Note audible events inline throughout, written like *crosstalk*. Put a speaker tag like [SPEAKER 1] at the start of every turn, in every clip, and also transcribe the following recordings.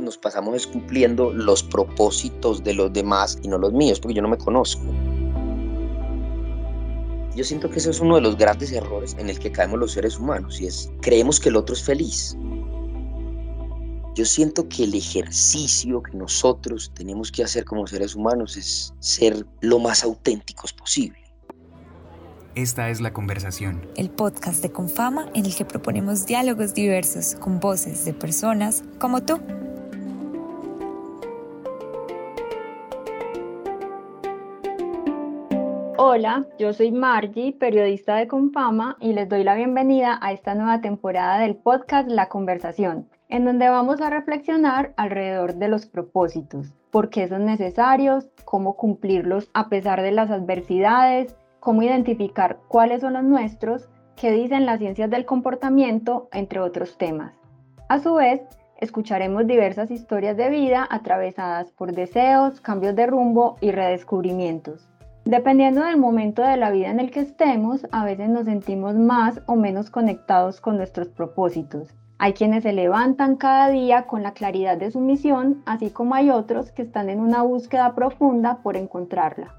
[SPEAKER 1] nos pasamos cumpliendo los propósitos de los demás y no los míos, porque yo no me conozco. Yo siento que eso es uno de los grandes errores en el que caemos los seres humanos y es creemos que el otro es feliz. Yo siento que el ejercicio que nosotros tenemos que hacer como seres humanos es ser lo más auténticos posible.
[SPEAKER 2] Esta es La Conversación.
[SPEAKER 3] El podcast de Confama en el que proponemos diálogos diversos con voces de personas como tú.
[SPEAKER 4] Hola, yo soy Margie, periodista de Confama, y les doy la bienvenida a esta nueva temporada del podcast La Conversación, en donde vamos a reflexionar alrededor de los propósitos, por qué son necesarios, cómo cumplirlos a pesar de las adversidades, cómo identificar cuáles son los nuestros, qué dicen las ciencias del comportamiento, entre otros temas. A su vez, escucharemos diversas historias de vida atravesadas por deseos, cambios de rumbo y redescubrimientos. Dependiendo del momento de la vida en el que estemos, a veces nos sentimos más o menos conectados con nuestros propósitos. Hay quienes se levantan cada día con la claridad de su misión, así como hay otros que están en una búsqueda profunda por encontrarla.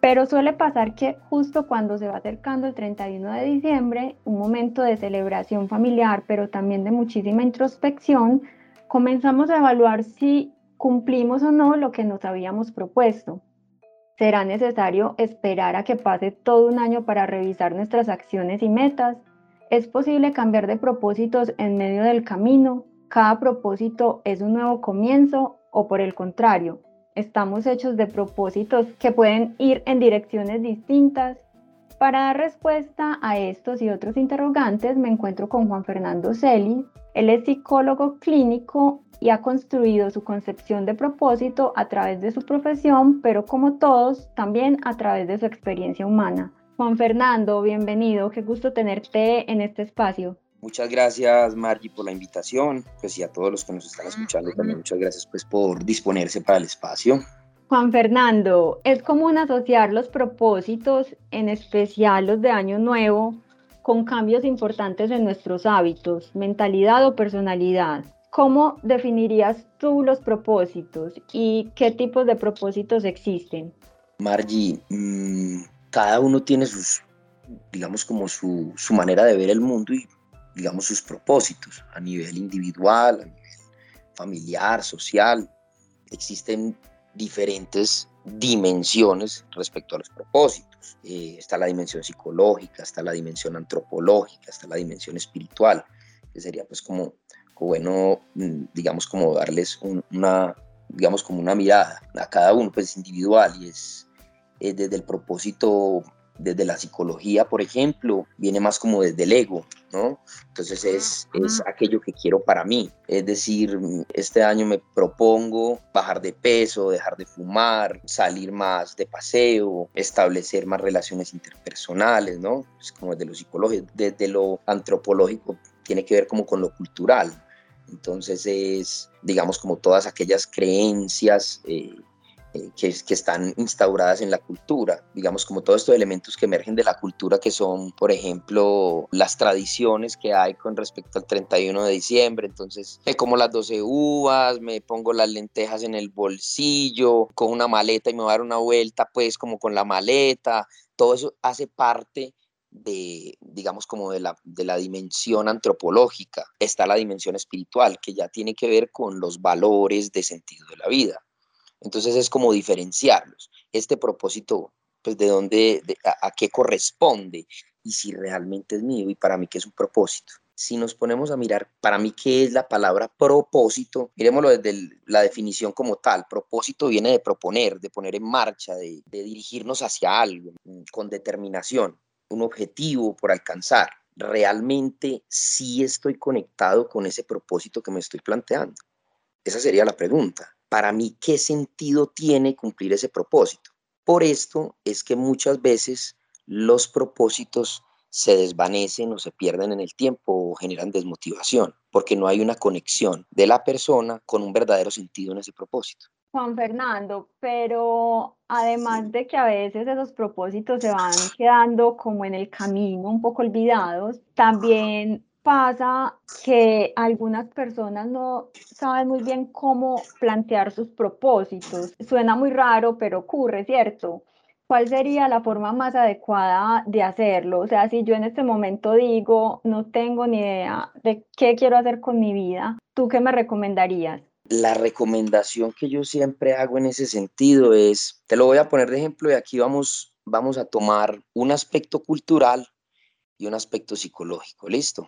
[SPEAKER 4] Pero suele pasar que justo cuando se va acercando el 31 de diciembre, un momento de celebración familiar, pero también de muchísima introspección, comenzamos a evaluar si cumplimos o no lo que nos habíamos propuesto. ¿Será necesario esperar a que pase todo un año para revisar nuestras acciones y metas? ¿Es posible cambiar de propósitos en medio del camino? ¿Cada propósito es un nuevo comienzo o por el contrario, estamos hechos de propósitos que pueden ir en direcciones distintas. Para dar respuesta a estos y otros interrogantes me encuentro con Juan Fernando Celis. Él es psicólogo clínico y ha construido su concepción de propósito a través de su profesión, pero como todos, también a través de su experiencia humana. Juan Fernando, bienvenido, qué gusto tenerte en este espacio.
[SPEAKER 1] Muchas gracias Margie por la invitación, pues y a todos los que nos están escuchando también muchas gracias pues por disponerse para el espacio.
[SPEAKER 4] Juan Fernando, es común asociar los propósitos, en especial los de Año Nuevo, con cambios importantes en nuestros hábitos, mentalidad o personalidad. ¿Cómo definirías tú los propósitos y qué tipos de propósitos existen?
[SPEAKER 1] Margie, mm, cada uno tiene sus, digamos como su, su manera de ver el mundo y digamos, sus propósitos a nivel individual, a nivel familiar, social. Existen diferentes dimensiones respecto a los propósitos. Eh, está la dimensión psicológica, está la dimensión antropológica, está la dimensión espiritual, que sería pues como, bueno, mm, digamos, como darles una, digamos, como una mirada a cada uno, pues individual y es, es desde el propósito desde la psicología, por ejemplo, viene más como desde el ego, ¿no? Entonces es, es aquello que quiero para mí. Es decir, este año me propongo bajar de peso, dejar de fumar, salir más de paseo, establecer más relaciones interpersonales, ¿no? Es como desde lo psicológico, desde lo antropológico, tiene que ver como con lo cultural. Entonces es, digamos, como todas aquellas creencias eh, eh, que, están instauradas en la cultura, digamos como todos estos elementos que emergen de la cultura que son, por ejemplo, las tradiciones que hay con respecto al 31 de diciembre, entonces me como las 12 uvas, me pongo las lentejas en el bolsillo, con una maleta y me voy a dar una vuelta pues como con la maleta, todo eso hace parte de, digamos, como de la, de la dimensión antropológica. Está la dimensión espiritual, que ya tiene que ver con los valores de sentido de la vida. Entonces es como diferenciarlos. Este propósito, pues de dónde, a, qué corresponde y si realmente es mío y para mí qué es un propósito. Si nos ponemos a mirar, para mí, ¿qué es la palabra propósito? Miremoslo desde la definición como tal. Propósito viene de proponer, de poner en marcha, de, de dirigirnos hacia algo mm, con determinación, un objetivo por alcanzar. ¿Realmente sí estoy conectado con ese propósito que me estoy planteando? Esa sería la pregunta para mí, ¿qué sentido tiene cumplir ese propósito? Por esto es que muchas veces los propósitos se desvanecen o se pierden en el tiempo o generan desmotivación, porque no hay una conexión de la persona con un verdadero sentido en ese propósito.
[SPEAKER 4] Juan Fernando, pero además de que a veces esos propósitos se van quedando como en el camino, un poco olvidados, también pasa que algunas personas no saben muy bien cómo plantear sus propósitos. Suena muy raro, pero ocurre, ¿cierto? ¿Cuál sería la forma más adecuada de hacerlo? O sea, si yo en este momento digo, no tengo ni idea de qué quiero hacer con mi vida, ¿tú qué me recomendarías?
[SPEAKER 1] La recomendación que yo siempre hago en ese sentido es, te lo voy a poner de ejemplo y aquí vamos, vamos a tomar un aspecto cultural y un aspecto psicológico, ¿listo?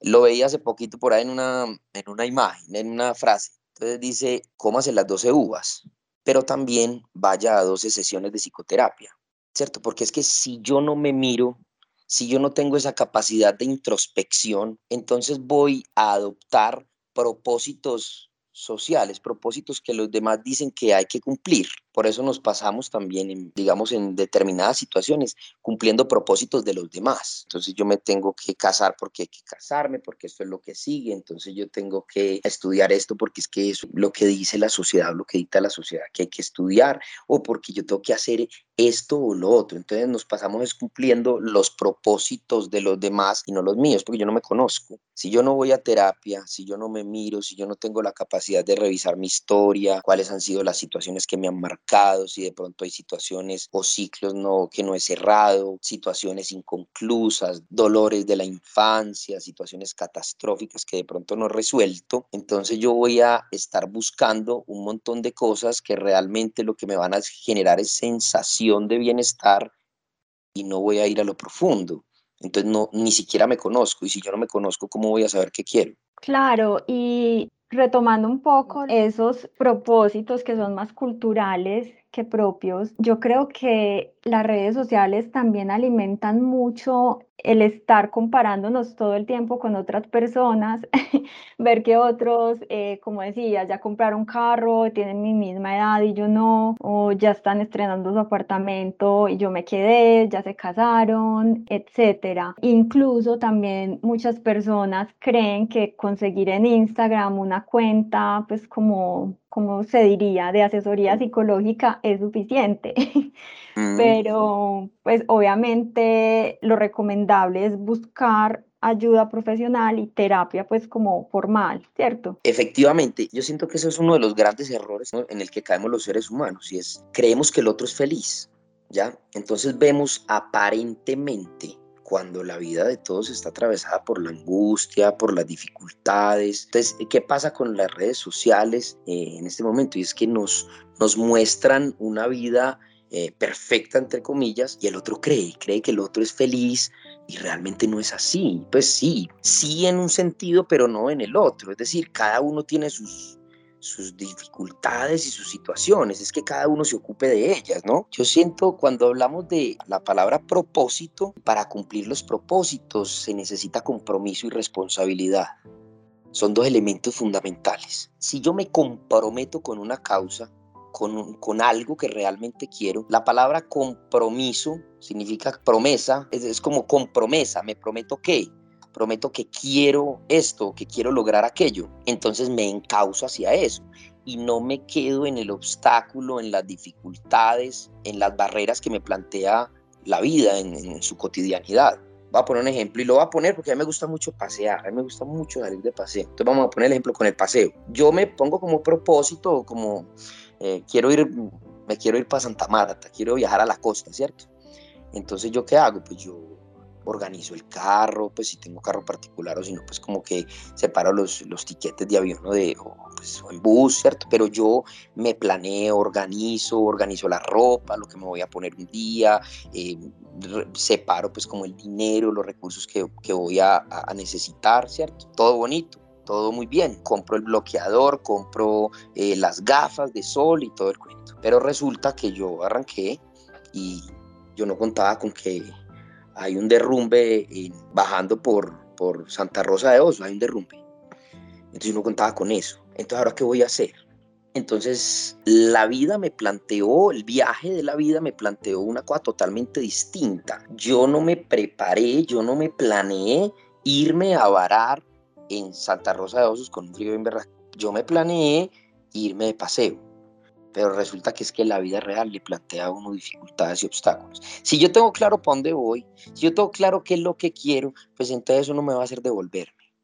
[SPEAKER 1] Lo veía hace poquito por ahí en una, en una imagen, en una frase. Entonces dice, cómase las 12 uvas, pero también vaya a 12 sesiones de psicoterapia, ¿cierto? Porque es que si yo no me miro, si yo no tengo esa capacidad de introspección, entonces voy a adoptar propósitos sociales, propósitos que los demás dicen que hay que cumplir. Por eso nos pasamos también, digamos, en determinadas situaciones, cumpliendo propósitos de los demás. Entonces yo me tengo que casar porque hay que casarme, porque esto es lo que sigue. Entonces yo tengo que estudiar esto porque es que es lo que dice la sociedad, lo que dicta la sociedad que hay que estudiar, o porque yo tengo que hacer esto o lo otro. Entonces nos pasamos cumpliendo los propósitos de los demás y no los míos, porque yo no me conozco. Si yo no voy a terapia, si yo no me miro, si yo no tengo la capacidad de revisar mi historia, cuáles han sido las situaciones que me han marcado, si de pronto hay situaciones o ciclos no, que no he cerrado, situaciones inconclusas, dolores de la infancia, situaciones catastróficas que de pronto no he resuelto, entonces yo voy a estar buscando un montón de cosas que realmente lo que me van a generar es sensación de bienestar y no voy a ir a lo profundo. Entonces no, ni siquiera me conozco y si yo no me conozco, ¿cómo voy a saber qué quiero?
[SPEAKER 4] Claro, y retomando un poco esos propósitos que son más culturales propios, yo creo que las redes sociales también alimentan mucho el estar comparándonos todo el tiempo con otras personas, *laughs* ver que otros, eh, como decía, ya compraron carro, tienen mi misma edad y yo no, o ya están estrenando su apartamento y yo me quedé, ya se casaron, etcétera. Incluso también muchas personas creen que conseguir en Instagram una cuenta, pues como como se diría, de asesoría psicológica es suficiente. *laughs* Mm. Pero, pues obviamente lo recomendable es buscar ayuda profesional y terapia pues como formal, ¿cierto?
[SPEAKER 1] Efectivamente, yo siento que eso es uno de los grandes errores en el que caemos los seres humanos y es creemos que el otro es feliz, ¿ya? Entonces vemos aparentemente cuando la vida de todos está atravesada por la angustia, por las dificultades. Entonces, ¿qué pasa con las redes sociales eh, en este momento? Y es que nos, nos muestran una vida eh, perfecta, entre comillas, y el otro cree, cree que el otro es feliz y realmente no es así. Pues sí, sí en un sentido, pero no en el otro. Es decir, cada uno tiene sus, sus dificultades y sus situaciones, es que cada uno se ocupe de ellas, ¿no? Yo siento cuando hablamos de la palabra propósito, para cumplir los propósitos se necesita compromiso y responsabilidad. Son dos elementos fundamentales. Si yo me comprometo con una causa, con, con, algo que realmente quiero. La palabra compromiso significa promesa, es, es como compromesa, me prometo que, prometo que quiero esto, que quiero lograr aquello, entonces me encauzo hacia eso y no me quedo en el obstáculo, en las dificultades, en las barreras que me plantea la vida en, su cotidianidad. Voy a poner un ejemplo y lo voy a poner porque a mí me gusta mucho pasear, a mí me gusta mucho salir de paseo. Entonces vamos a poner el ejemplo con el paseo. Yo me pongo como propósito, como eh, quiero ir, me quiero ir para Santa Marta, quiero viajar a la costa, ¿cierto? Entonces yo qué hago? Pues yo organizo el carro, pues si tengo carro particular o si no, pues como que separo los, los tiquetes de avión o, de, pues, en bus, ¿cierto? Pero yo me planeo, organizo, organizo la ropa, lo que me voy a poner un día, eh, separo pues como el dinero, los recursos que, que voy a, a necesitar, ¿cierto? Todo bonito todo muy bien. Compro el bloqueador, compro eh, las gafas de sol y todo el cuento. Pero resulta que yo arranqué y yo no contaba con que hay un derrumbe bajando por, por Santa Rosa de Oso, hay un derrumbe. Entonces yo no contaba con eso. Entonces, ¿ahora qué voy a hacer? Entonces, la vida me planteó, el viaje de la vida me planteó una cosa totalmente distinta. Yo no me preparé, yo no me planeé irme a varar en Santa Rosa de Osos con un frío en. Yo me planeé irme de paseo. Pero resulta que es que la vida real le plantea a uno dificultades y obstáculos. Si yo tengo claro para dónde voy, si yo tengo claro qué es lo que quiero, pues entonces eso no me va a hacer devolverme,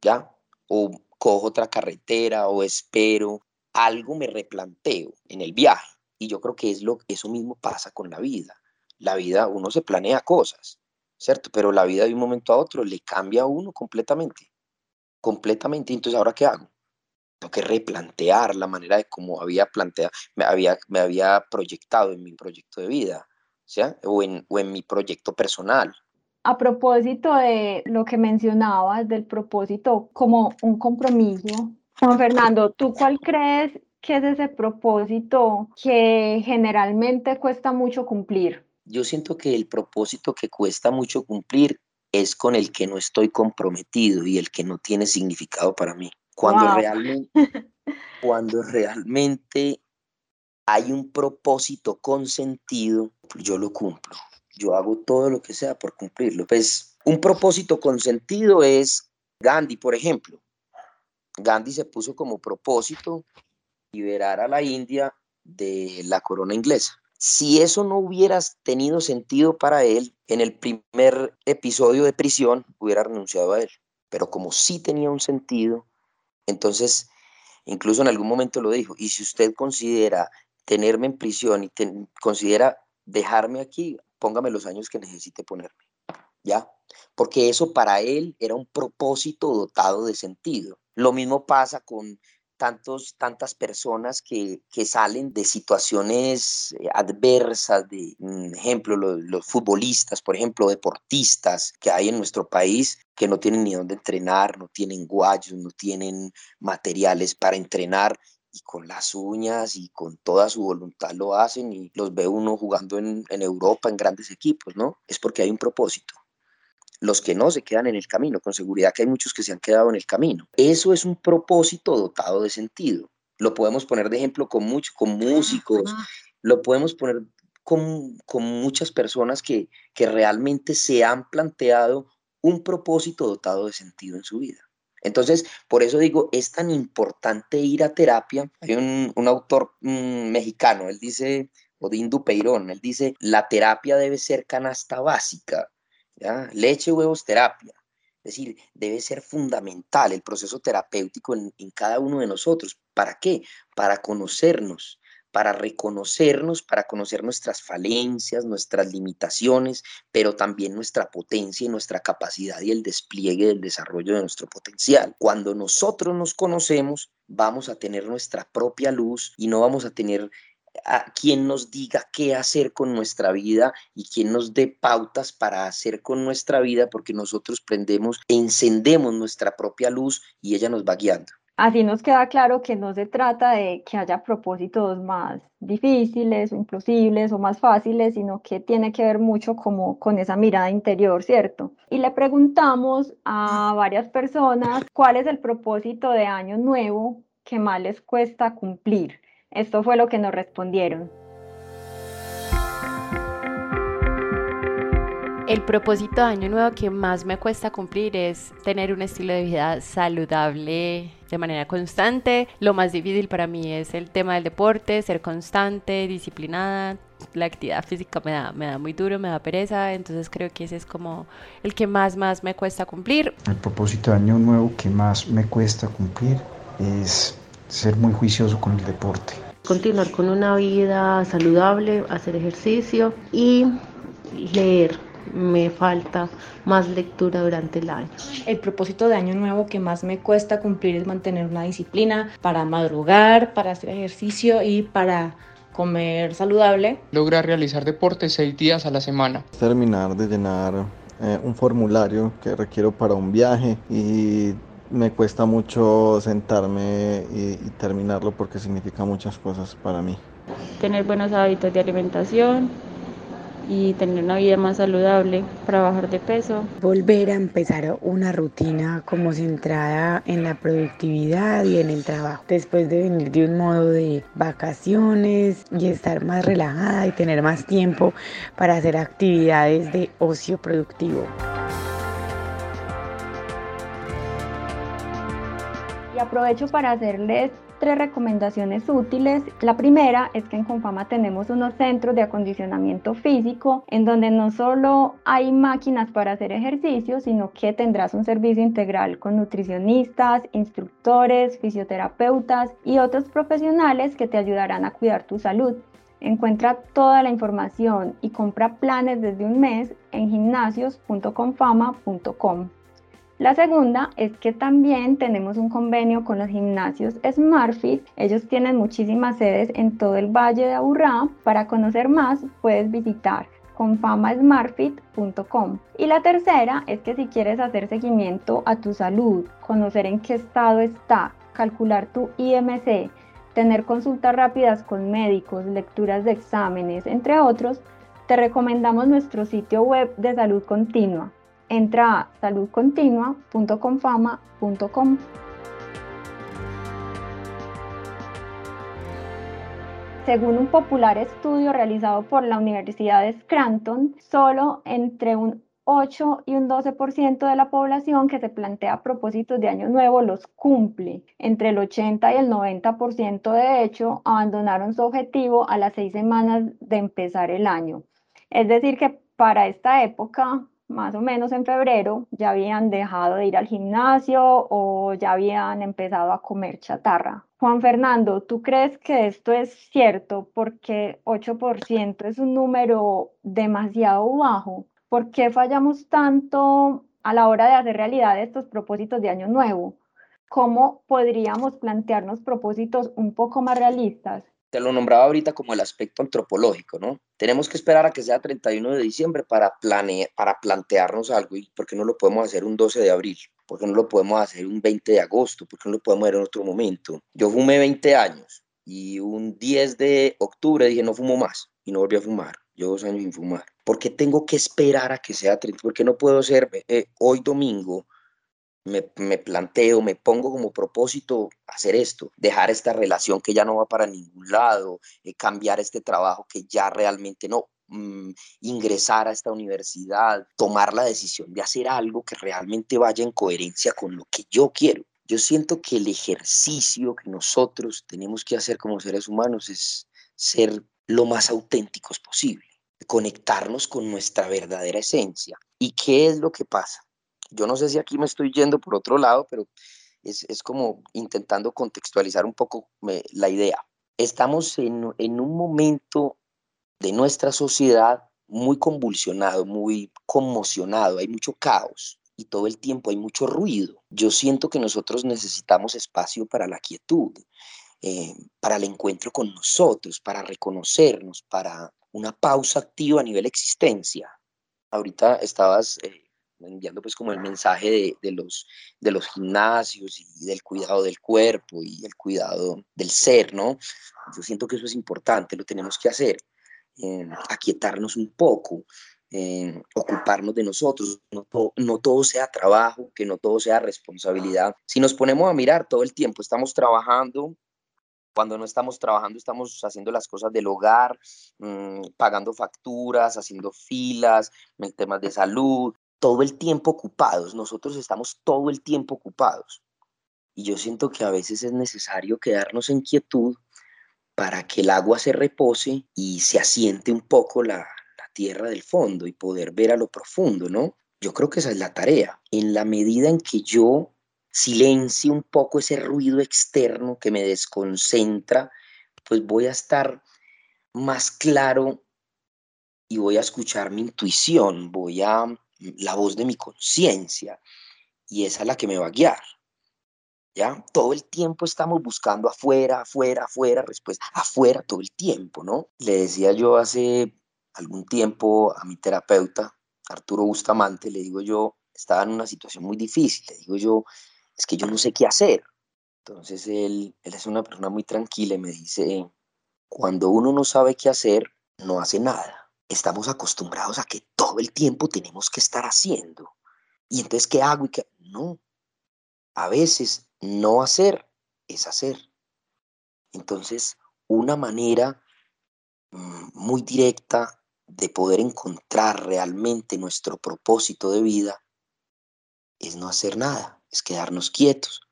[SPEAKER 1] ¿ya? O cojo otra carretera o espero, algo me replanteo en el viaje. Y yo creo que es lo, eso mismo pasa con la vida. La vida, uno se planea cosas, ¿cierto? Pero la vida de un momento a otro le cambia a uno completamente, completamente. Entonces, ¿ahora qué hago? Tengo que replantear la manera de cómo había planteado, me había, me había proyectado en mi proyecto de vida, ¿sí? o, en, o en mi proyecto personal.
[SPEAKER 4] A propósito de lo que mencionabas, del propósito como un compromiso, Juan Fernando, ¿tú cuál crees que es ese propósito que generalmente cuesta mucho cumplir?
[SPEAKER 1] Yo siento que el propósito que cuesta mucho cumplir es con el que no estoy comprometido y el que no tiene significado para mí. Cuando, realmente, *laughs* cuando realmente hay un propósito con sentido, yo lo cumplo. Yo hago todo lo que sea por cumplirlo. Pues un propósito con sentido es Gandhi, por ejemplo. Gandhi se puso como propósito liberar a la India de la corona inglesa. Si eso no hubiera tenido sentido para él, en el primer episodio de prisión hubiera renunciado a él. Pero como sí tenía un sentido, entonces, incluso en algún momento lo dijo, y si usted considera tenerme en prisión y considera dejarme aquí, póngame los años que necesite ponerme, ¿ya? Porque eso para él era un propósito dotado de sentido. Lo mismo pasa con tantos, tantas personas que, que salen de situaciones eh, adversas, de mm, ejemplo, los, futbolistas, por ejemplo, deportistas que hay en nuestro país que no tienen ni dónde entrenar, no tienen guayos, no tienen materiales para entrenar y con las uñas y con toda su voluntad lo hacen y los ve uno jugando en, en Europa en grandes equipos, ¿no? Es porque hay un propósito los que no se quedan en el camino, con seguridad que hay muchos que se han quedado en el camino. Eso es un propósito dotado de sentido. Lo podemos poner de ejemplo con, mucho, con músicos, lo podemos poner con, con muchas personas que, que realmente se han planteado un propósito dotado de sentido en su vida. Entonces, por eso digo, es tan importante ir a terapia. Hay un, un autor mm, mexicano, él dice, Odín Dupeirón, él dice, la terapia debe ser canasta básica Leche, huevos, terapia. Es decir, debe ser fundamental el proceso terapéutico en, en cada uno de nosotros. ¿Para qué? Para conocernos, para reconocernos, para conocer nuestras falencias, nuestras limitaciones, pero también nuestra potencia y nuestra capacidad y el despliegue del desarrollo de nuestro potencial. Cuando nosotros nos conocemos, vamos a tener nuestra propia luz y no vamos a tener a quien nos diga qué hacer con nuestra vida y quien nos dé pautas para hacer con nuestra vida, porque nosotros prendemos, encendemos nuestra propia luz y ella nos va guiando.
[SPEAKER 4] Así nos queda claro que no se trata de que haya propósitos más difíciles o imposibles o más fáciles, sino que tiene que ver mucho como con esa mirada interior, ¿cierto? Y le preguntamos a varias personas cuál es el propósito de año nuevo que más les cuesta cumplir. Esto fue lo que nos respondieron.
[SPEAKER 5] El propósito de año nuevo que más me cuesta cumplir es tener un estilo de vida saludable de manera constante. Lo más difícil para mí es el tema del deporte, ser constante, disciplinada. La actividad física me da, me da muy duro, me da pereza, entonces creo que ese es como el que más, más me cuesta cumplir.
[SPEAKER 6] El propósito de año nuevo que más me cuesta cumplir es ser muy juicioso con el deporte.
[SPEAKER 7] Continuar con una vida saludable, hacer ejercicio y leer. Me falta más lectura durante el año.
[SPEAKER 8] El propósito de año nuevo que más me cuesta cumplir es mantener una disciplina para madrugar, para hacer ejercicio y para comer saludable.
[SPEAKER 9] Logra realizar deporte seis días a la semana.
[SPEAKER 10] Terminar de llenar eh, un formulario que requiero para un viaje y me cuesta mucho sentarme y, terminarlo porque significa muchas cosas para mí.
[SPEAKER 7] Tener buenos hábitos de alimentación y tener una vida más saludable para bajar de peso.
[SPEAKER 11] Volver a empezar una rutina como centrada en la productividad y en el trabajo. Después de venir de un modo de vacaciones y estar más relajada y tener más tiempo para hacer actividades de ocio productivo.
[SPEAKER 4] Aprovecho para hacerles tres recomendaciones útiles. La primera es que en Confama tenemos unos centros de acondicionamiento físico en donde no solo hay máquinas para hacer ejercicio, sino que tendrás un servicio integral con nutricionistas, instructores, fisioterapeutas y otros profesionales que te ayudarán a cuidar tu salud. Encuentra toda la información y compra planes desde un mes en gimnasios.confama.com. La segunda es que también tenemos un convenio con los gimnasios SmartFit. Ellos tienen muchísimas sedes en todo el Valle de Aburrá. Para conocer más puedes visitar confamasmartfit.com. Y la tercera es que si quieres hacer seguimiento a tu salud, conocer en qué estado está, calcular tu IMC, tener consultas rápidas con médicos, lecturas de exámenes, entre otros, te recomendamos nuestro sitio web de salud continua entra a saludcontinua.confama.com. Según un popular estudio realizado por la Universidad de Scranton, solo entre un 8 y un 12% de la población que se plantea propósitos de año nuevo los cumple. Entre el 80 y el 90% de hecho abandonaron su objetivo a las seis semanas de empezar el año. Es decir, que para esta época más o menos en febrero, ya habían dejado de ir al gimnasio o ya habían empezado a comer chatarra. Juan Fernando, ¿tú crees que esto es cierto? Porque 8% es un número demasiado bajo. ¿Por qué fallamos tanto a la hora de hacer realidad estos propósitos de año nuevo? ¿Cómo podríamos plantearnos propósitos un poco más realistas?
[SPEAKER 1] Te lo nombraba ahorita como el aspecto antropológico, ¿no? Tenemos que esperar a que sea 31 de diciembre para, planear, para plantearnos algo y por qué no lo podemos hacer un 12 de abril, por qué no lo podemos hacer un 20 de agosto, por qué no lo podemos hacer en otro momento. Yo fumé 20 años y un 10 de octubre dije no fumo más y no volví a fumar. Yo dos años sin fumar. ¿Por qué tengo que esperar a que sea 30? ¿Por qué no puedo ser eh, hoy domingo me, planteo, me pongo como propósito hacer esto, dejar esta relación que ya no va para ningún lado, eh, cambiar este trabajo que ya realmente no, mm, ingresar a esta universidad, tomar la decisión de hacer algo que realmente vaya en coherencia con lo que yo quiero. Yo siento que el ejercicio que nosotros tenemos que hacer como seres humanos es ser lo más auténticos posible, conectarnos con nuestra verdadera esencia. ¿Y qué es lo que pasa? Yo no sé si aquí me estoy yendo por otro lado, pero es, como intentando contextualizar un poco la idea. Estamos en, en un momento de nuestra sociedad muy convulsionado, muy conmocionado, hay mucho caos y todo el tiempo hay mucho ruido. Yo siento que nosotros necesitamos espacio para la quietud, eh, para el encuentro con nosotros, para reconocernos, para una pausa activa a nivel existencia. Ahorita estabas eh, enviando pues como el mensaje de, los, de los gimnasios y del cuidado del cuerpo y el cuidado del ser, ¿no? Yo siento que eso es importante, lo tenemos que hacer, eh, aquietarnos un poco, eh, ocuparnos de nosotros, no, no todo sea trabajo, que no todo sea responsabilidad. Si nos ponemos a mirar todo el tiempo, estamos trabajando, cuando no estamos trabajando, estamos haciendo las cosas del hogar, mm, pagando facturas, haciendo filas, en temas de salud, todo el tiempo ocupados, nosotros estamos todo el tiempo ocupados. Y yo siento que a veces es necesario quedarnos en quietud para que el agua se repose y se asiente un poco la, tierra del fondo y poder ver a lo profundo, ¿no? Yo creo que esa es la tarea. En la medida en que yo silencie un poco ese ruido externo que me desconcentra, pues voy a estar más claro y voy a escuchar mi intuición, voy a la voz de mi conciencia y esa es la que me va a guiar. ¿Ya? Todo el tiempo estamos buscando afuera, afuera, afuera, respuesta, afuera todo el tiempo, ¿no? Le decía yo hace algún tiempo a mi terapeuta, Arturo Bustamante, le digo yo, estaba en una situación muy difícil, le digo yo, es que yo no sé qué hacer. Entonces él, él es una persona muy tranquila y me dice, cuando uno no sabe qué hacer, no hace nada estamos acostumbrados a que todo el tiempo tenemos que estar haciendo. Y entonces, ¿qué hago? Y qué? No, a veces no hacer es hacer. Entonces, una manera mm, muy directa de poder encontrar realmente nuestro propósito de vida es no hacer nada, es quedarnos quietos.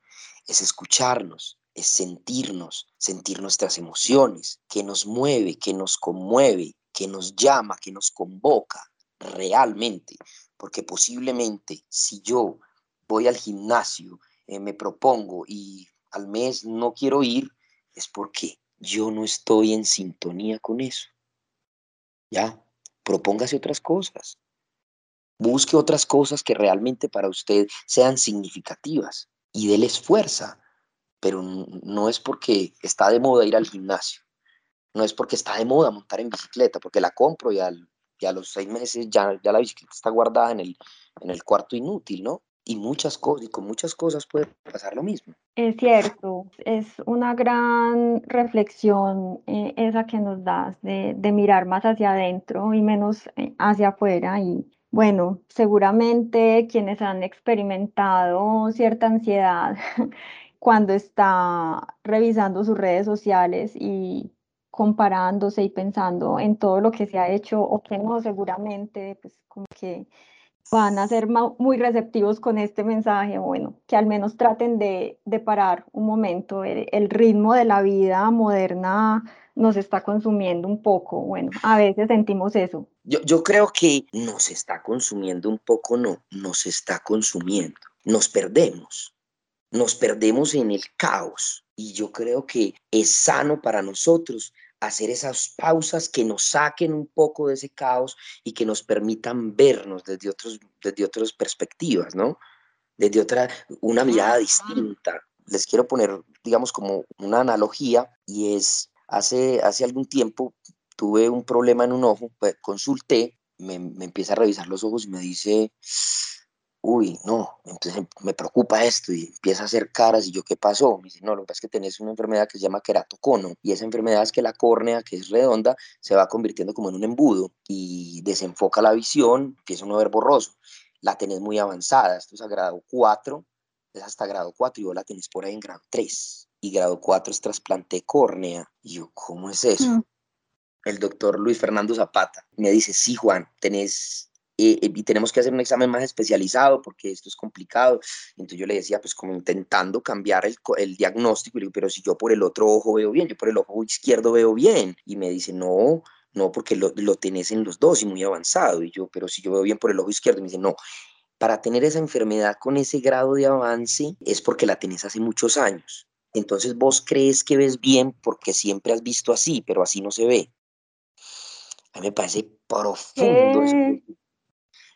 [SPEAKER 1] es escucharnos, es sentirnos, sentir nuestras emociones, que nos mueve, que nos conmueve, que nos llama, que nos convoca realmente. Porque posiblemente si yo voy al gimnasio, eh, me propongo y al mes no quiero ir, es porque yo no estoy en sintonía con eso. Ya, propóngase otras cosas. Busque otras cosas que realmente para usted sean significativas y déles fuerza. Pero no es porque está de moda ir al gimnasio. No es porque está de moda montar en bicicleta, porque la compro y, al, a los seis meses ya, ya la bicicleta está guardada en el, en el cuarto inútil, ¿no? y muchas cosas, y con muchas cosas puede pasar lo mismo.
[SPEAKER 4] Es cierto, es una gran reflexión eh, esa que nos das de, de, mirar más hacia adentro y menos eh, hacia afuera. Y bueno, seguramente quienes han experimentado cierta ansiedad *laughs* cuando está revisando sus redes sociales y comparándose y pensando en todo lo que se ha hecho o que no, seguramente, pues como que van a ser muy receptivos con este mensaje, bueno, que al menos traten de, parar un momento. El, ritmo de la vida moderna nos está consumiendo un poco, bueno, a veces sentimos eso.
[SPEAKER 1] Yo, yo creo que nos está consumiendo un poco, no, nos está consumiendo, nos perdemos, nos perdemos en el caos y yo creo que es sano para nosotros hacer esas pausas que nos saquen un poco de ese caos y que nos permitan vernos desde, otros, desde otras perspectivas, ¿no? Desde otra, una mirada distinta. Les quiero poner, digamos, como una analogía y es, hace, hace algún tiempo tuve un problema en un ojo, pues, consulté, me, me empieza a revisar los ojos y me dice, uy, no, entonces me preocupa esto y empieza a hacer caras y yo, ¿qué pasó? Me dice, no, lo que pasa es que tenés una enfermedad que se llama queratocono y esa enfermedad es que la córnea, que es redonda, se va convirtiendo como en un embudo y desenfoca la visión, empieza uno a ver borroso. La tenés muy avanzada, esto es a grado 4, es hasta grado 4 y vos la tenés por ahí en grado 3 y grado 4 es trasplante córnea. Y yo, ¿cómo es eso? Mm. El doctor Luis Fernando Zapata me dice, sí, Juan, tenés eh, y tenemos que hacer un examen más especializado porque esto es complicado. Entonces yo le decía, pues como intentando cambiar el, el diagnóstico, y le digo, pero si yo por el otro ojo veo bien, yo por el ojo izquierdo veo bien. Y me dice, no, no, porque lo, lo tenés en los dos y muy avanzado. Y yo, pero si yo veo bien por el ojo izquierdo, y me dice, no, para tener esa enfermedad con ese grado de avance es porque la tenés hace muchos años. Entonces vos crees que ves bien porque siempre has visto así, pero así no se ve. A mí me parece profundo eso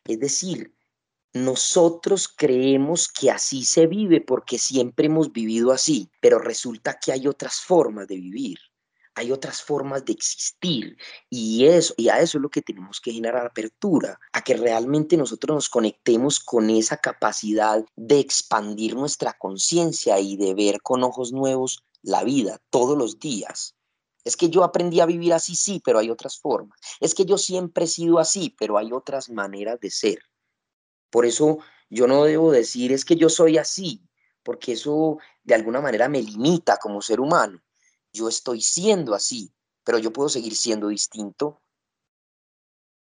[SPEAKER 1] es decir, nosotros creemos que así se vive porque siempre hemos vivido así, pero resulta que hay otras formas de vivir, hay otras formas de existir y eso a eso es lo que tenemos que generar apertura, a que realmente nosotros nos conectemos con esa capacidad de expandir nuestra conciencia y de ver con ojos nuevos la vida todos los días. Es que yo aprendí a vivir así, sí, pero hay otras formas. Es que yo siempre he sido así, pero hay otras maneras de ser. Por eso yo no debo decir es que yo soy así, porque eso de alguna manera me limita como ser humano. Yo estoy siendo así, pero yo puedo seguir siendo distinto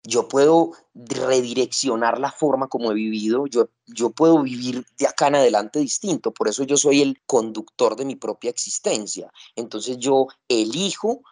[SPEAKER 1] yo puedo redireccionar la forma como he vivido, yo, yo puedo vivir de acá en adelante distinto, por eso yo soy el conductor de mi propia existencia. Entonces yo elijo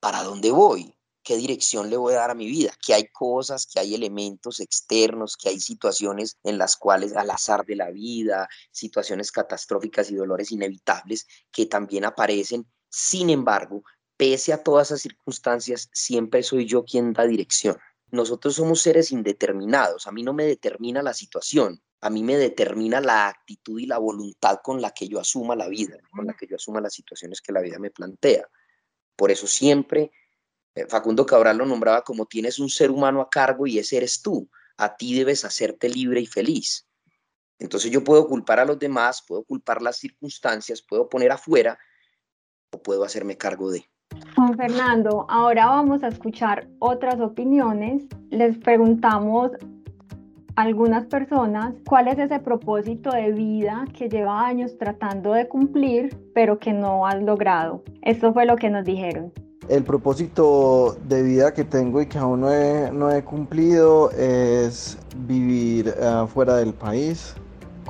[SPEAKER 1] para dónde voy, qué dirección le voy a dar a mi vida, que hay cosas, que hay elementos externos, que hay situaciones en las cuales al azar de la vida, situaciones catastróficas y dolores inevitables que también aparecen. Sin embargo, pese a todas esas circunstancias, siempre soy yo quien da dirección. Nosotros somos seres indeterminados, a mí no me determina la situación, a mí me determina la actitud y la voluntad con la que yo asuma la vida, con la que yo asuma las situaciones que la vida me plantea. Por eso siempre eh, Facundo Cabral lo nombraba como tienes un ser humano a cargo y ese eres tú, a ti debes hacerte libre y feliz. Entonces yo puedo culpar a los demás, puedo culpar las circunstancias, puedo poner afuera o puedo hacerme cargo de.
[SPEAKER 4] Juan Fernando, ahora vamos a escuchar otras opiniones. Les preguntamos a algunas personas cuál es ese propósito de vida que lleva años tratando de cumplir, pero que no has logrado. Esto fue lo que nos dijeron.
[SPEAKER 10] El propósito de vida que tengo y que aún no he, cumplido es vivir uh, fuera del país,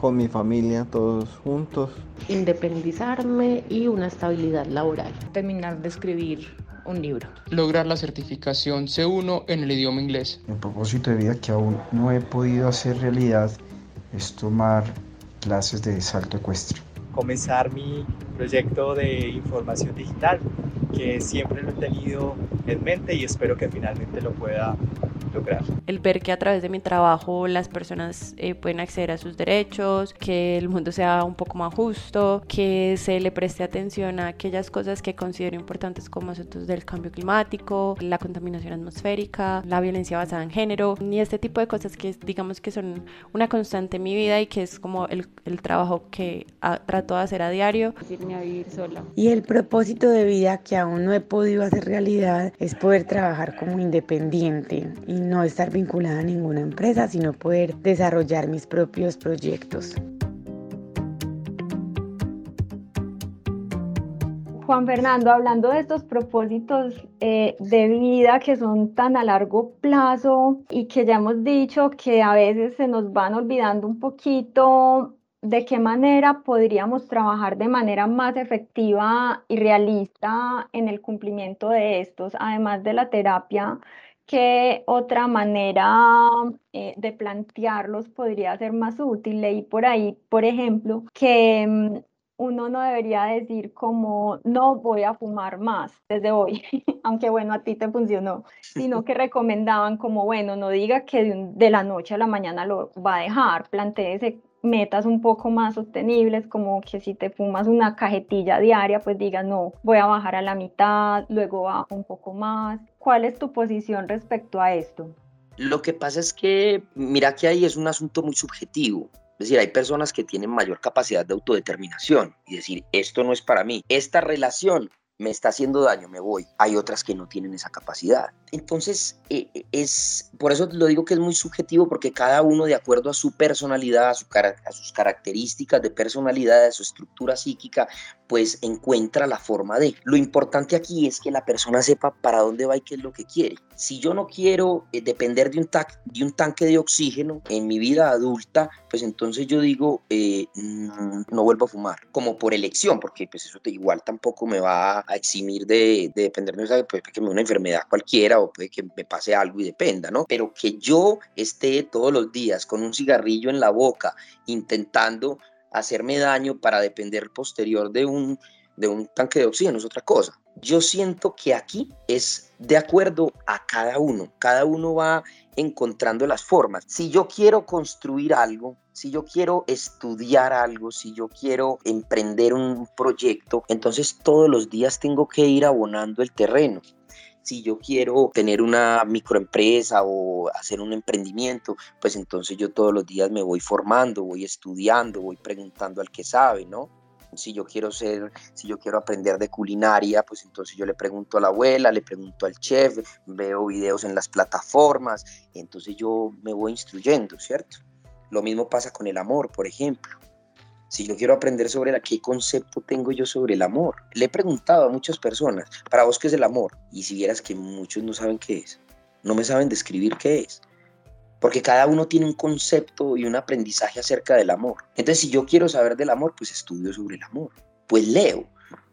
[SPEAKER 10] con mi familia, todos juntos.
[SPEAKER 7] Independizarme y una estabilidad laboral.
[SPEAKER 8] Terminar de escribir un libro.
[SPEAKER 9] Lograr la certificación C1 en el idioma inglés.
[SPEAKER 6] El propósito de vida que aún no he podido hacer realidad es tomar clases de salto ecuestre.
[SPEAKER 12] Comenzar mi proyecto de información digital, que siempre lo he tenido en mente y espero que finalmente lo pueda lograr.
[SPEAKER 5] El ver que a través de mi trabajo las personas eh, pueden acceder a sus derechos, que el mundo sea un poco más justo, que se le preste atención a aquellas cosas que considero importantes como asuntos del cambio climático, la contaminación atmosférica, la violencia basada en género y este tipo de cosas que digamos que son una constante en mi vida y que es como el, el trabajo que trato de hacer a diario.
[SPEAKER 11] Irme a vivir sola. Y el propósito de vida que aún no he podido hacer realidad es poder trabajar como independiente y no estar vinculada a ninguna empresa, sino poder desarrollar mis propios proyectos.
[SPEAKER 4] Juan Fernando, hablando de estos propósitos eh, de vida que son tan a largo plazo y que ya hemos dicho que a veces se nos van olvidando un poquito, ¿de qué manera podríamos trabajar de manera más efectiva y realista en el cumplimiento de estos, además de la terapia? ¿Qué otra manera eh, de plantearlos podría ser más útil? Leí por ahí, por ejemplo, que mm, uno no debería decir como no voy a fumar más desde hoy, *laughs* aunque bueno, a ti te funcionó, sino que recomendaban como bueno, no diga que de, de la noche a la mañana lo va a dejar, planteese metas un poco más sostenibles, como que si te fumas una cajetilla diaria, pues digas, no, voy a bajar a la mitad, luego bajo un poco más. ¿Cuál es tu posición respecto a esto?
[SPEAKER 1] Lo que pasa es que, mira que ahí es un asunto muy subjetivo. Es decir, hay personas que tienen mayor capacidad de autodeterminación y decir, esto no es para mí. Esta relación me está haciendo daño, me voy. Hay otras que no tienen esa capacidad. Entonces, eh, eh, es por eso lo digo que es muy subjetivo, porque cada uno, de acuerdo a su personalidad, a, su, a sus características de personalidad, a su estructura psíquica, pues encuentra la forma de. Lo importante aquí es que la persona sepa para dónde va y qué es lo que quiere. Si yo no quiero eh, depender de un, de tanque de oxígeno en mi vida adulta, pues entonces yo digo, mm, no, vuelvo a fumar, como por elección, porque pues eso te, igual tampoco me va a eximir de, depender de esa, pues, que me una enfermedad cualquiera o puede que me pase algo y dependa, ¿no? Pero que yo esté todos los días con un cigarrillo en la boca intentando hacerme daño para depender posterior de un, de un tanque de oxígeno, es otra cosa. Yo siento que aquí es de acuerdo a cada uno, cada uno va encontrando las formas. Si yo quiero construir algo, si yo quiero estudiar algo, si yo quiero emprender un proyecto, entonces todos los días tengo que ir abonando el terreno si yo quiero tener una microempresa o hacer un emprendimiento, pues entonces yo todos los días me voy formando, voy estudiando, voy preguntando al que sabe, ¿no? Si yo quiero ser, si yo quiero aprender de culinaria, pues entonces yo le pregunto a la abuela, le pregunto al chef, veo videos en las plataformas, entonces yo me voy instruyendo, ¿cierto? Lo mismo pasa con el amor, por ejemplo. Si yo quiero aprender sobre la, qué concepto tengo yo sobre el amor. Le he preguntado a muchas personas, para vos qué es el amor. Y si vieras que muchos no saben qué es, no me saben describir qué es. Porque cada uno tiene un concepto y un aprendizaje acerca del amor. Entonces, si yo quiero saber del amor, pues estudio sobre el amor. Pues leo,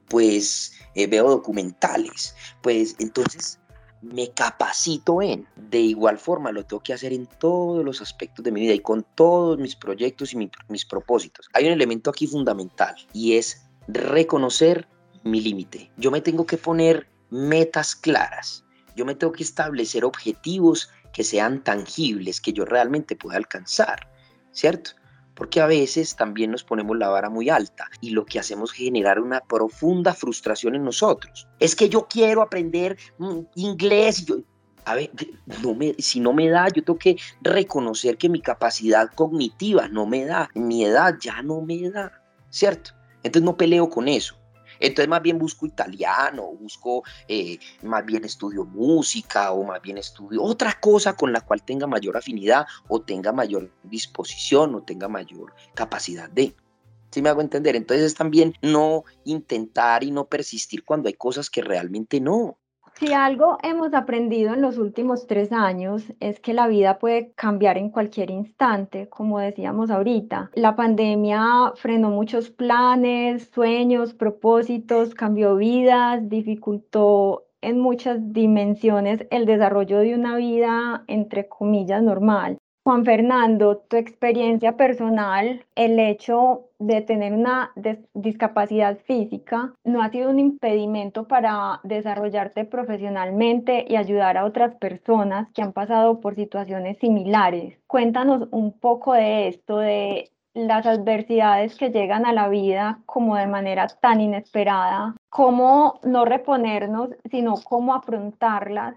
[SPEAKER 1] pues eh, veo documentales. Pues entonces me capacito en. De igual forma lo tengo que hacer en todos los aspectos de mi vida y con todos mis proyectos y mis propósitos. Hay un elemento aquí fundamental y es reconocer mi límite. Yo me tengo que poner metas claras. Yo me tengo que establecer objetivos que sean tangibles, que yo realmente pueda alcanzar, ¿cierto? Porque a veces también nos ponemos la vara muy alta y lo que hacemos es generar una profunda frustración en nosotros. Es que yo quiero aprender mm, inglés yo, a ver, no me, si no me da, yo tengo que reconocer que mi capacidad cognitiva no me da, mi edad ya no me da, ¿cierto? Entonces no peleo con eso. Entonces más bien busco italiano, busco eh, más bien estudio música o más bien estudio otra cosa con la cual tenga mayor afinidad o tenga mayor disposición o tenga mayor capacidad de. ¿Sí me hago entender? Entonces también no intentar y no persistir cuando hay cosas que realmente no.
[SPEAKER 4] Si algo hemos aprendido en los últimos tres años es que la vida puede cambiar en cualquier instante, como decíamos ahorita. La pandemia frenó muchos planes, sueños, propósitos, cambió vidas, dificultó en muchas dimensiones el desarrollo de una vida, entre comillas, normal. Juan Fernando, tu experiencia personal, el hecho de tener una discapacidad física no ha sido un impedimento para desarrollarte profesionalmente y ayudar a otras personas que han pasado por situaciones similares. Cuéntanos un poco de esto, de las adversidades que llegan a la vida como de manera tan inesperada, cómo no reponernos, sino cómo afrontarlas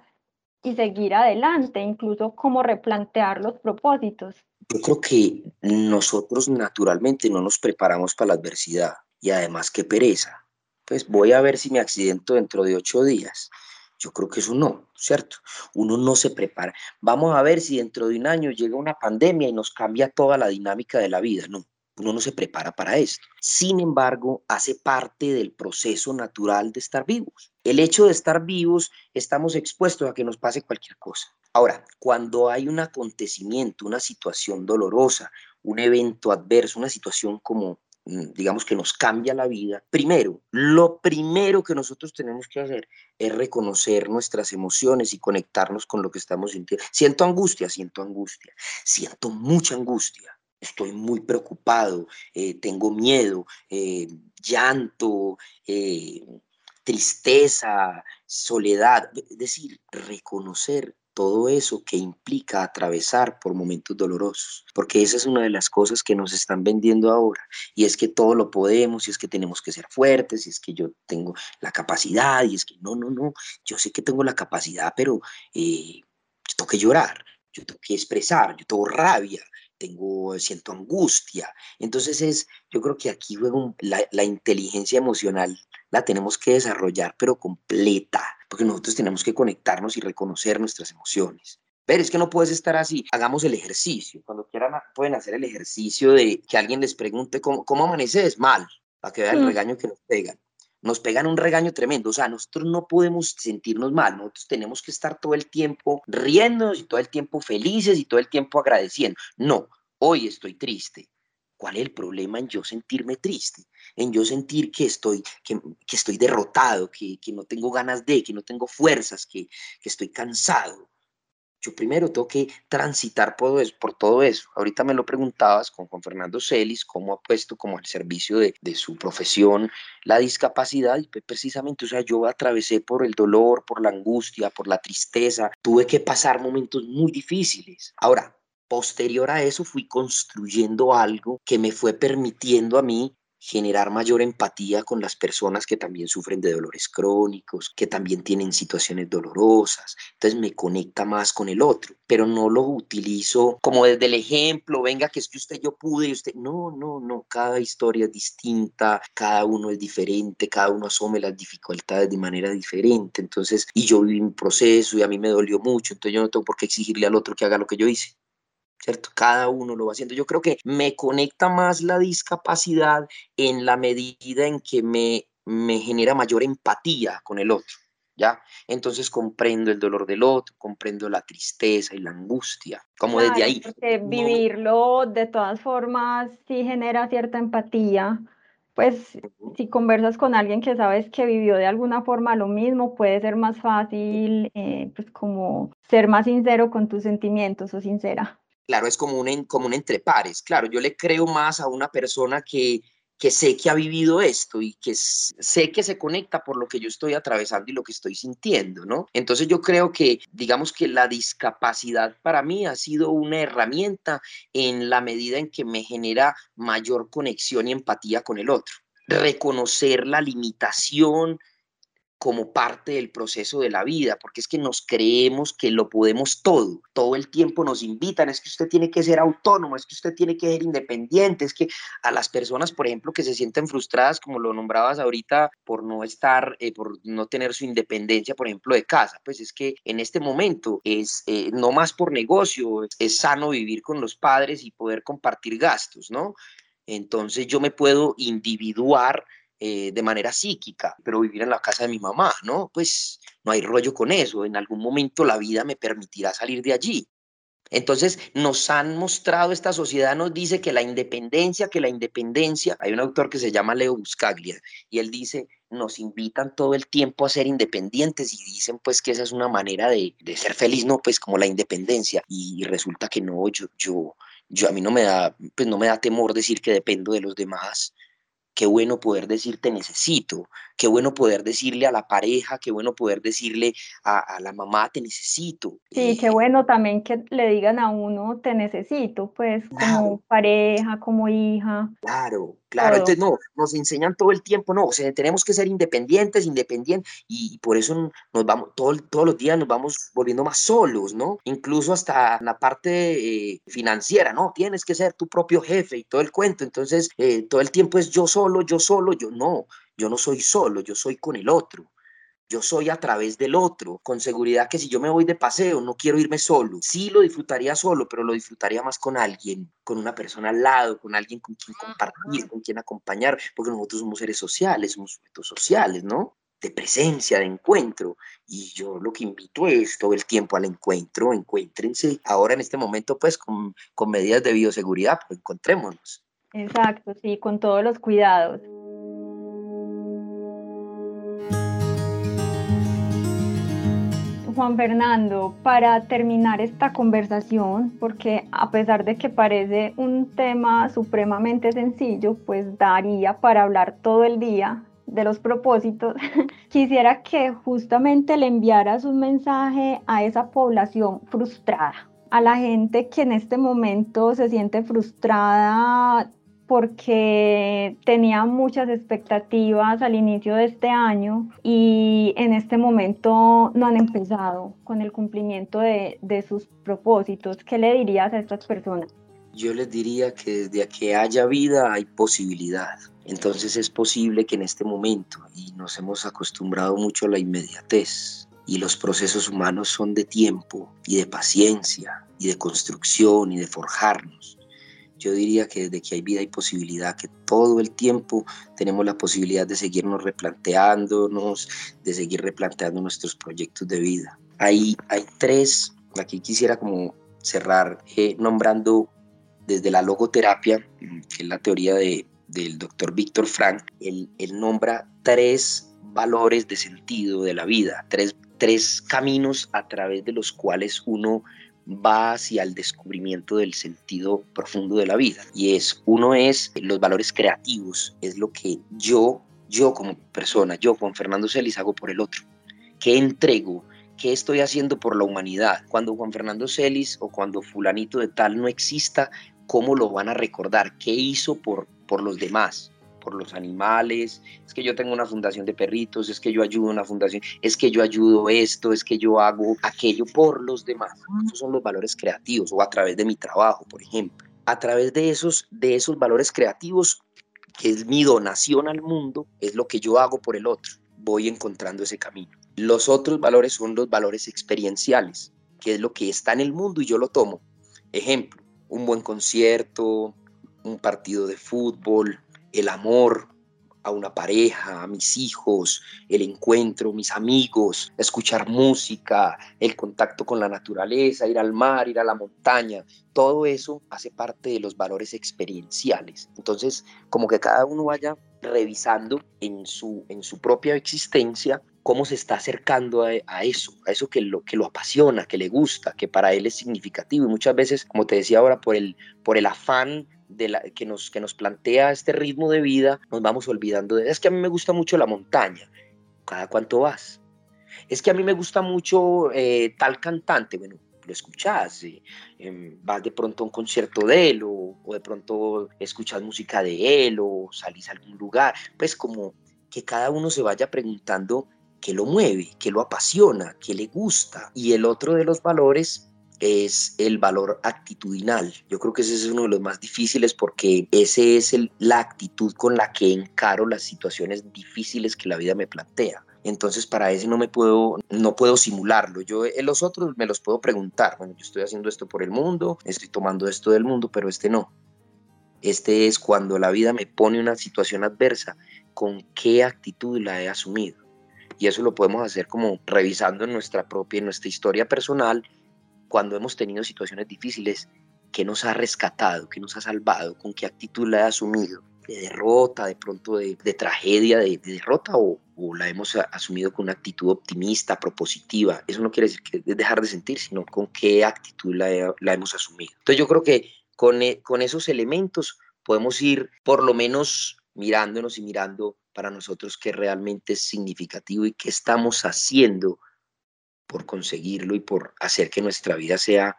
[SPEAKER 4] y seguir adelante, incluso cómo replantear los propósitos.
[SPEAKER 1] Yo creo que nosotros naturalmente no nos preparamos para la adversidad y además qué pereza. Pues voy a ver si me accidento dentro de ocho días. Yo creo que eso no, ¿cierto? Uno no se prepara. Vamos a ver si dentro de un año llega una pandemia y nos cambia toda la dinámica de la vida. No, uno no se prepara para esto. Sin embargo, hace parte del proceso natural de estar vivos. El hecho de estar vivos, estamos expuestos a que nos pase cualquier cosa. Ahora, cuando hay un acontecimiento, una situación dolorosa, un evento adverso, una situación como Mm, digamos que nos cambia la vida, primero, lo primero que nosotros tenemos que hacer es reconocer nuestras emociones y conectarnos con lo que estamos sintiendo. Siento angustia, siento angustia, siento mucha angustia, estoy muy preocupado, eh, tengo miedo, eh, llanto, eh, tristeza, soledad, es decir, reconocer todo eso que implica atravesar por momentos dolorosos, porque esa es una de las cosas que nos están vendiendo ahora, y es que todo lo podemos, y es que tenemos que ser fuertes, y es que yo tengo la capacidad, y es que no, no, no, yo sé que tengo la capacidad, pero eh, yo tengo que llorar, yo tengo que expresar, yo tengo rabia, tengo, siento angustia. Entonces es, yo creo que aquí luego la, la inteligencia emocional la tenemos que desarrollar, pero completa, porque nosotros tenemos que conectarnos y reconocer nuestras emociones. Pero es que no puedes estar así. Hagamos el ejercicio. Cuando quieran, pueden hacer el ejercicio de que alguien les pregunte cómo, cómo amaneces mal, para que vean el mm. regaño que nos pegan. Nos pegan un regaño tremendo. O sea, nosotros no podemos sentirnos mal. Nosotros tenemos que estar todo el tiempo riendo y todo el tiempo felices y todo el tiempo agradeciendo. No, hoy estoy triste. ¿Cuál es el problema en yo sentirme triste? En yo sentir que estoy, que, estoy derrotado, que, no tengo ganas de, que no tengo fuerzas, que, estoy cansado. Yo primero tengo que transitar por, por todo eso. Ahorita me lo preguntabas con Juan Fernando Celis, cómo ha puesto como al servicio de, de su profesión la discapacidad y pues precisamente, o sea, yo atravesé por el dolor, por la angustia, por la tristeza, tuve que pasar momentos muy difíciles. Ahora, Posterior a eso fui construyendo algo que me fue permitiendo a mí generar mayor empatía con las personas que también sufren de dolores crónicos, que también tienen situaciones dolorosas. Entonces me conecta más con el otro, pero no lo utilizo como desde el ejemplo, venga, que es que usted yo pude y usted, no, no, no, cada historia es distinta, cada uno es diferente, cada uno asume las dificultades de manera diferente. Entonces, y yo viví un proceso y a mí me dolió mucho, entonces yo no tengo por qué exigirle al otro que haga lo que yo hice. ¿Cierto? Cada uno lo va haciendo. Yo creo que me conecta más la discapacidad en la medida en que me, me genera mayor empatía con el otro, ¿ya? Entonces comprendo el dolor del otro, comprendo la tristeza y la angustia, como desde ahí.
[SPEAKER 4] Porque vivirlo de todas formas sí genera cierta empatía. Pues si conversas con alguien que sabes que vivió de alguna forma lo mismo, puede ser más fácil, eh, pues como ser más sincero con tus sentimientos o sincera.
[SPEAKER 1] Claro, es como un, como un entre pares. Claro, yo le creo más a una persona que, que sé que ha vivido esto y que sé que se conecta por lo que yo estoy atravesando y lo que estoy sintiendo, ¿no? Entonces yo creo que, digamos que la discapacidad para mí ha sido una herramienta en la medida en que me genera mayor conexión y empatía con el otro. Reconocer la limitación, como parte del proceso de la vida, porque es que nos creemos que lo podemos todo. Todo el tiempo nos invitan, es que usted tiene que ser autónomo, es que usted tiene que ser independiente, es que a las personas, por ejemplo, que se sienten frustradas, como lo nombrabas ahorita, por no estar, eh, por no tener su independencia, por ejemplo, de casa, pues es que en este momento es eh, no más por negocio, es sano vivir con los padres y poder compartir gastos, ¿no? Entonces yo me puedo individuar eh, de manera psíquica, pero vivir en la casa de mi mamá, ¿no? Pues no hay rollo con eso, en algún momento la vida me permitirá salir de allí. Entonces nos han mostrado, esta sociedad nos dice que la independencia, que la independencia, hay un autor que se llama Leo Buscaglia y él dice, nos invitan todo el tiempo a ser independientes y dicen pues que esa es una manera de, ser feliz, no, pues como la independencia y, resulta que no, yo, yo, yo a mí no me da, pues no me da temor decir que dependo de los demás, qué bueno poder decir te necesito, qué bueno poder decirle a la pareja, qué bueno poder decirle a, la mamá te necesito.
[SPEAKER 4] Sí, qué bueno también que le digan a uno te necesito, pues como pareja, como hija.
[SPEAKER 1] Claro, claro, entonces no, nos enseñan todo el tiempo, no, o sea, tenemos que ser independientes, independientes, y, por eso nos vamos, todo, todos los días nos vamos volviendo más solos, ¿no? Incluso hasta la parte eh, financiera, ¿no? Tienes que ser tu propio jefe y todo el cuento, entonces eh, todo el tiempo es yo solo, yo solo, yo no, yo no soy solo, yo soy con el otro. Yo soy a través del otro, con seguridad que si yo me voy de paseo, no quiero irme solo. Sí lo disfrutaría solo, pero lo disfrutaría más con alguien, con una persona al lado, con alguien con quien compartir, con quien acompañar, porque nosotros somos seres sociales, somos sujetos sociales, ¿no? de presencia, de encuentro. Y yo lo que invito es todo el tiempo al encuentro, encuéntrense ahora en este momento pues con, con medidas de bioseguridad, pues encontrémonos.
[SPEAKER 4] Exacto, sí, con todos los cuidados. Juan Fernando, para terminar esta conversación, porque a pesar de que parece un tema supremamente sencillo, pues daría para hablar todo el día de los propósitos, *laughs* quisiera que justamente le enviaras un mensaje a esa población frustrada, a la gente que en este momento se siente frustrada porque tenía muchas expectativas al inicio de este año y en este momento no han empezado con el cumplimiento de, sus propósitos. ¿Qué le dirías a estas personas?
[SPEAKER 1] Yo les diría que desde que haya vida hay posibilidad. Entonces es posible que en este momento, y nos hemos acostumbrado mucho a la inmediatez, y los procesos humanos son de tiempo y de paciencia y de construcción y de forjarnos yo diría que desde que hay vida hay posibilidad, que todo el tiempo tenemos la posibilidad de seguirnos replanteándonos, de seguir replanteando nuestros proyectos de vida. Hay, hay tres, aquí quisiera como cerrar eh, nombrando desde la logoterapia, que es la teoría de, del doctor Víctor Frank, él, él, nombra tres valores de sentido de la vida, tres, tres caminos a través de los cuales uno va hacia el descubrimiento del sentido profundo de la vida. Y es, uno es los valores creativos, es lo que yo, yo como persona, yo Juan Fernando Celis hago por el otro. ¿Qué entrego? ¿Qué estoy haciendo por la humanidad? Cuando Juan Fernando Celis o cuando fulanito de tal no exista, ¿cómo lo van a recordar? ¿Qué hizo por, por los demás? Por los animales, es que yo tengo una fundación de perritos, es que yo ayudo a una fundación, es que yo ayudo esto, es que yo hago aquello por los demás. Esos son los valores creativos o a través de mi trabajo, por ejemplo. A través de esos, de esos valores creativos, que es mi donación al mundo, es lo que yo hago por el otro. Voy encontrando ese camino. Los otros valores son los valores experienciales, que es lo que está en el mundo y yo lo tomo. Ejemplo, un buen concierto, un partido de fútbol, el amor a una pareja, a mis hijos, el encuentro, mis amigos, escuchar música, el contacto con la naturaleza, ir al mar, ir a la montaña, todo eso hace parte de los valores experienciales. Entonces, como que cada uno vaya revisando en su, en su propia existencia cómo se está acercando a, eso, a eso que lo, que lo apasiona, que le gusta, que para él es significativo. Y muchas veces, como te decía ahora, por el, por el afán de la, que, nos, que nos plantea este ritmo de vida, nos vamos olvidando de, es que a mí me gusta mucho la montaña, cada cuánto vas. Es que a mí me gusta mucho eh, tal cantante, bueno, lo escuchas, eh, em, vas de pronto a un concierto de él o, o, de pronto escuchas música de él o salís a algún lugar, pues como que cada uno se vaya preguntando qué lo mueve, qué lo apasiona, qué le gusta. Y el otro de los valores es el valor actitudinal. Yo creo que ese es uno de los más difíciles porque ese es el, la actitud con la que encaro las situaciones difíciles que la vida me plantea. Entonces para ese no me puedo, no puedo simularlo. Yo en los otros me los puedo preguntar. Bueno, yo estoy haciendo esto por el mundo, estoy tomando esto del mundo, pero este no. Este es cuando la vida me pone una situación adversa, con qué actitud la he asumido. Y eso lo podemos hacer como revisando nuestra propia, nuestra historia personal, cuando hemos tenido situaciones difíciles, qué nos ha rescatado, qué nos ha salvado, con qué actitud la ha asumido, de derrota, de pronto de, tragedia, de, derrota, o, la hemos asumido con una actitud optimista, propositiva. Eso no quiere decir que dejar de sentir, sino con qué actitud la, la hemos asumido. Entonces yo creo que con, e, con esos elementos podemos ir por lo menos mirándonos y mirando para nosotros qué realmente es significativo y qué estamos haciendo por conseguirlo y por hacer que nuestra vida sea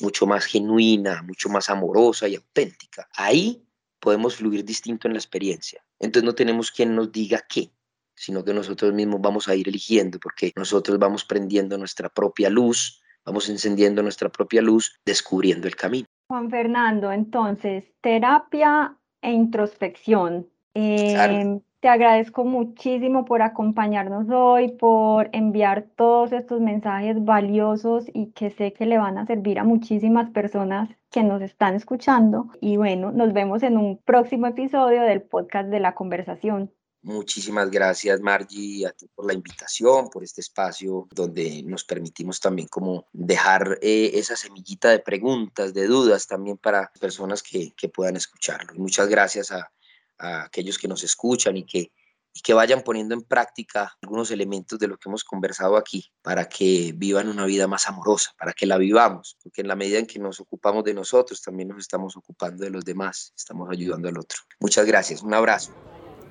[SPEAKER 1] mucho más genuina, mucho más amorosa y auténtica. Ahí podemos fluir distinto en la experiencia. Entonces no tenemos quien nos diga qué, sino que nosotros mismos vamos a ir eligiendo porque nosotros vamos prendiendo nuestra propia luz, vamos encendiendo nuestra propia luz, descubriendo el camino.
[SPEAKER 4] Juan Fernando, entonces, terapia e introspección. Em, te agradezco muchísimo por acompañarnos hoy, por enviar todos estos mensajes valiosos y que sé que le van a servir a muchísimas personas que nos están escuchando. Y bueno, nos vemos en un próximo episodio del podcast de la conversación.
[SPEAKER 1] Muchísimas gracias Margie a ti por la invitación, por este espacio donde nos permitimos también como dejar eh, esa semillita de preguntas, de dudas también para personas que, que puedan escucharlo. Muchas gracias a, a aquellos que nos escuchan y que, y que vayan poniendo en práctica algunos elementos de lo que hemos conversado aquí para que vivan una vida más amorosa, para que la vivamos, porque en la medida en que nos ocupamos de nosotros, también nos estamos ocupando de los demás, estamos ayudando al otro. Muchas gracias, un abrazo.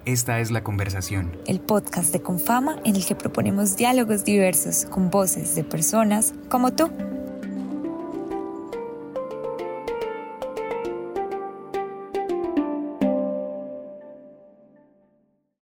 [SPEAKER 2] Esta es La Conversación.
[SPEAKER 3] El podcast de Confama en el que proponemos diálogos diversos con voces de personas como tú.